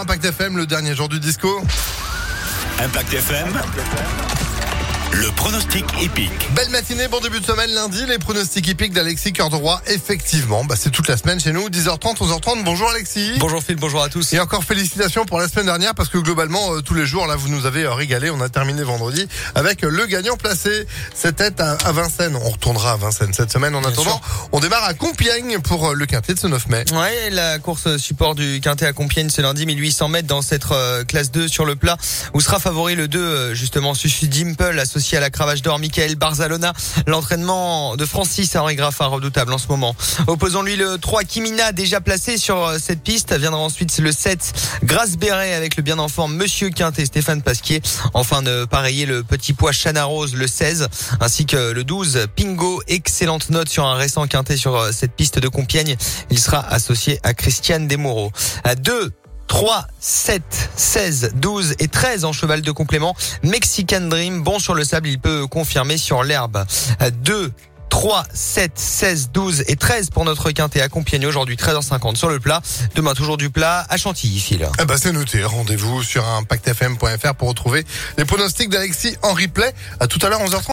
Impact FM, le dernier jour du disco. Impact FM. Le pronostic épique. Belle matinée, bon début de semaine, lundi, les pronostics hippiques d'Alexis Cœur de Roi. Effectivement, bah, c'est toute la semaine chez nous, 10h30, 11h30. Bonjour Alexis. Bonjour Phil, bonjour à tous. Et encore félicitations pour la semaine dernière parce que globalement, euh, tous les jours, là, vous nous avez euh, régalé. On a terminé vendredi avec euh, le gagnant placé. C'était à, à Vincennes. On retournera à Vincennes cette semaine. En attendant, on démarre à Compiègne pour euh, le quintet de ce 9 mai. Ouais, la course support du Quintet à Compiègne ce lundi, 1800 mètres dans cette euh, classe 2 sur le plat, où sera favori le 2, euh, justement, Sushi Dimple, associé à la cravache d'or, Michael Barzalona. L'entraînement de Francis Henri Graffin, redoutable en ce moment. Opposons-lui le 3, Kimina, déjà placé sur euh, cette piste. Viendra ensuite le 7, Grace Béret, avec le bien enfant Monsieur Quintet, Stéphane Pasquier. Enfin, de pareiller le petit poids Chana Rose, le 16, ainsi que le 12, Pingo. Excellente note sur un récent Quintet sur euh, cette piste de Compiègne. Il sera associé à Christiane Desmoureaux. À 2, 3, 7, 16, 12 et 13 en cheval de complément. Mexican Dream, bon sur le sable, il peut confirmer sur l'herbe. 2, 3, 7, 16, 12 et 13 pour notre quintet à Compiègne aujourd'hui 13h50 sur le plat. Demain toujours du plat à Chantilly, Phil. Eh ben, c'est noté. Rendez-vous sur impactfm.fr pour retrouver les pronostics d'Alexis en replay. À tout à l'heure, 11h30.